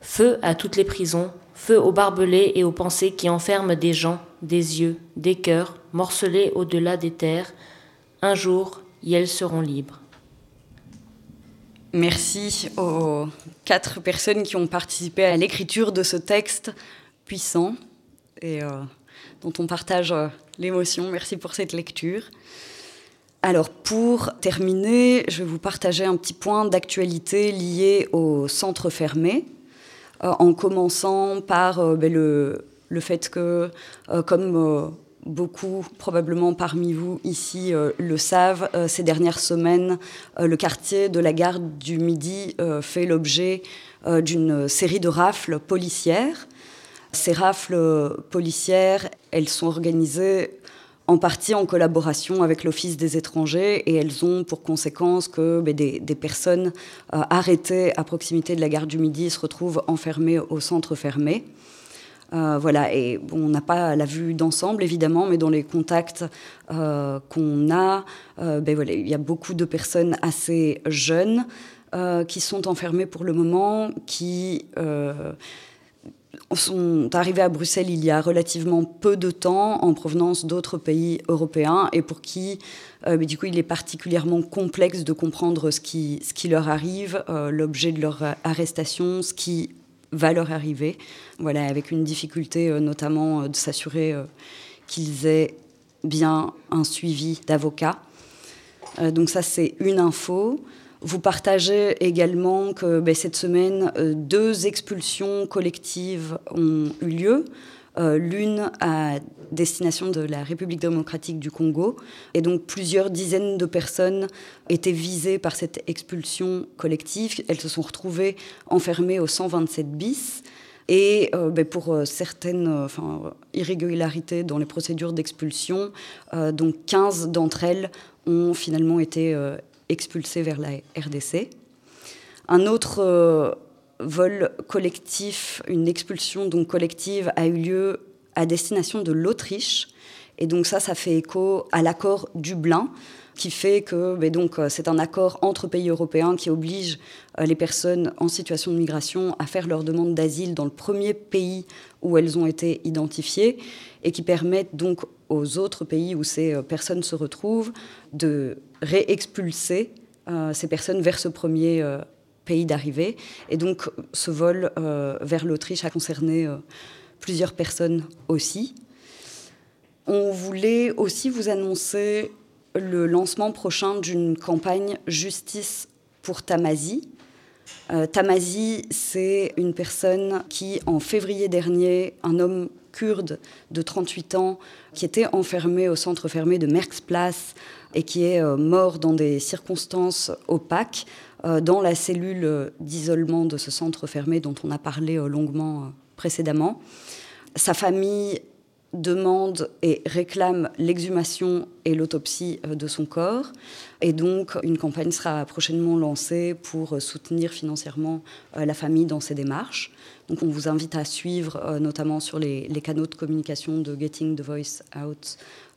Feu à toutes les prisons, feu aux barbelés et aux pensées qui enferment des gens, des yeux, des cœurs, morcelés au-delà des terres. Un jour, elles seront libres. Merci aux quatre personnes qui ont participé à l'écriture de ce texte puissant et euh, dont on partage euh, l'émotion. Merci pour cette lecture. Alors pour terminer, je vais vous partager un petit point d'actualité lié au centre fermé en commençant par euh, ben, le, le, fait que, euh, comme beaucoup probablement parmi vous ici le savent, ces dernières semaines, le quartier de la gare du Midi fait l'objet d'une série de rafles policières. Ces rafles policières, elles sont organisées en partie en collaboration avec l'Office des étrangers, et elles ont pour conséquence que ben, des, personnes euh, arrêtées à proximité de la gare du Midi se retrouvent enfermées au centre fermé. Euh, voilà, et bon, on n'a pas la vue d'ensemble évidemment, mais dans les contacts euh, qu'on a, ben, voilà, il y a beaucoup de personnes assez jeunes qui sont enfermées pour le moment, qui sont arrivés à Bruxelles il y a relativement peu de temps en provenance d'autres pays européens et pour qui, euh, du coup, il est particulièrement complexe de comprendre ce qui, ce qui leur arrive, euh, l'objet de leur arrestation, ce qui va leur arriver. Voilà, avec une difficulté euh, notamment de s'assurer qu'ils aient bien un suivi d'avocat. donc ça, c'est une info. Vous partagez également que ben, cette semaine, euh, deux expulsions collectives ont eu lieu. Euh, l'une à destination de la République démocratique du Congo. Et donc plusieurs dizaines de personnes étaient visées par cette expulsion collective. Elles se sont retrouvées enfermées au 127 bis. Et euh, ben, pour certaines irrégularités dans les procédures d'expulsion, donc 15 d'entre elles ont finalement été expulsés vers la RDC. Un autre euh, vol collectif, une expulsion donc collective, a eu lieu à destination de l'Autriche. Et donc ça, ça fait écho à l'accord Dublin, qui fait que ben donc euh, c'est un accord entre pays européens qui oblige euh, les personnes en situation de migration à faire leur demande d'asile dans le premier pays où elles ont été identifiées et qui permettent donc aux autres pays où ces personnes se retrouvent de réexpulser euh, ces personnes vers ce premier euh, pays d'arrivée. Et donc ce vol euh, vers l'Autriche a concerné plusieurs personnes aussi. On voulait aussi vous annoncer le lancement prochain d'une campagne Justice pour Tamazi. Tamazi, c'est une personne qui, en février dernier, un homme kurde de 38 ans, qui était enfermé au centre fermé de Merksplas et qui est euh, mort dans des circonstances opaques euh, dans la cellule d'isolement de ce centre fermé dont on a parlé euh, longuement précédemment. Sa famille demande et réclame l'exhumation et l'autopsie de son corps. Et donc, une campagne sera prochainement lancée pour soutenir financièrement la famille dans ses démarches. Donc, on vous invite à suivre, notamment sur les, canaux de communication de Getting the Voice Out,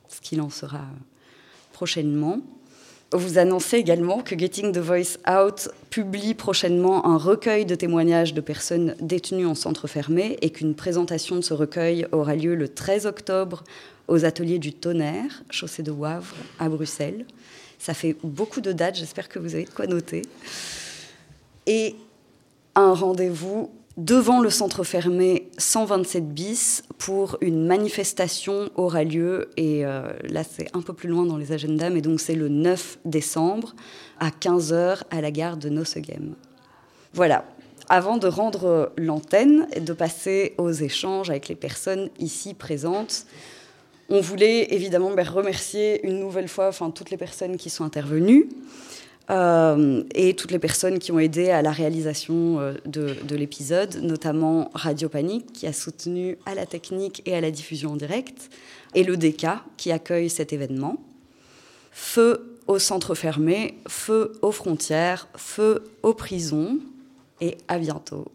ce qu'il en sera prochainement. Vous annoncez également que Getting the Voice Out publie prochainement un recueil de témoignages de personnes détenues en centre fermé et qu'une présentation de ce recueil aura lieu le 13 octobre aux ateliers du Tonnerre, chaussée de Wavre, à Bruxelles. Ça fait beaucoup de dates, j'espère que vous avez de quoi noter. Et un rendez-vous devant le centre fermé 127 bis pour une manifestation aura lieu et euh, là c'est un peu plus loin dans les agendas mais donc c'est le 9 décembre à 15h à la gare de Nosegem. Voilà, avant de rendre l'antenne et de passer aux échanges avec les personnes ici présentes, on voulait évidemment ben, remercier une nouvelle fois enfin, toutes les personnes qui sont intervenues. Euh, et toutes les personnes qui ont aidé à la réalisation euh, de, de l'épisode, notamment Radio Panique, qui a soutenu à la technique et à la diffusion en direct, et le DK, qui accueille cet événement. Feu au centre fermé, feu aux frontières, feu aux prisons, et à bientôt.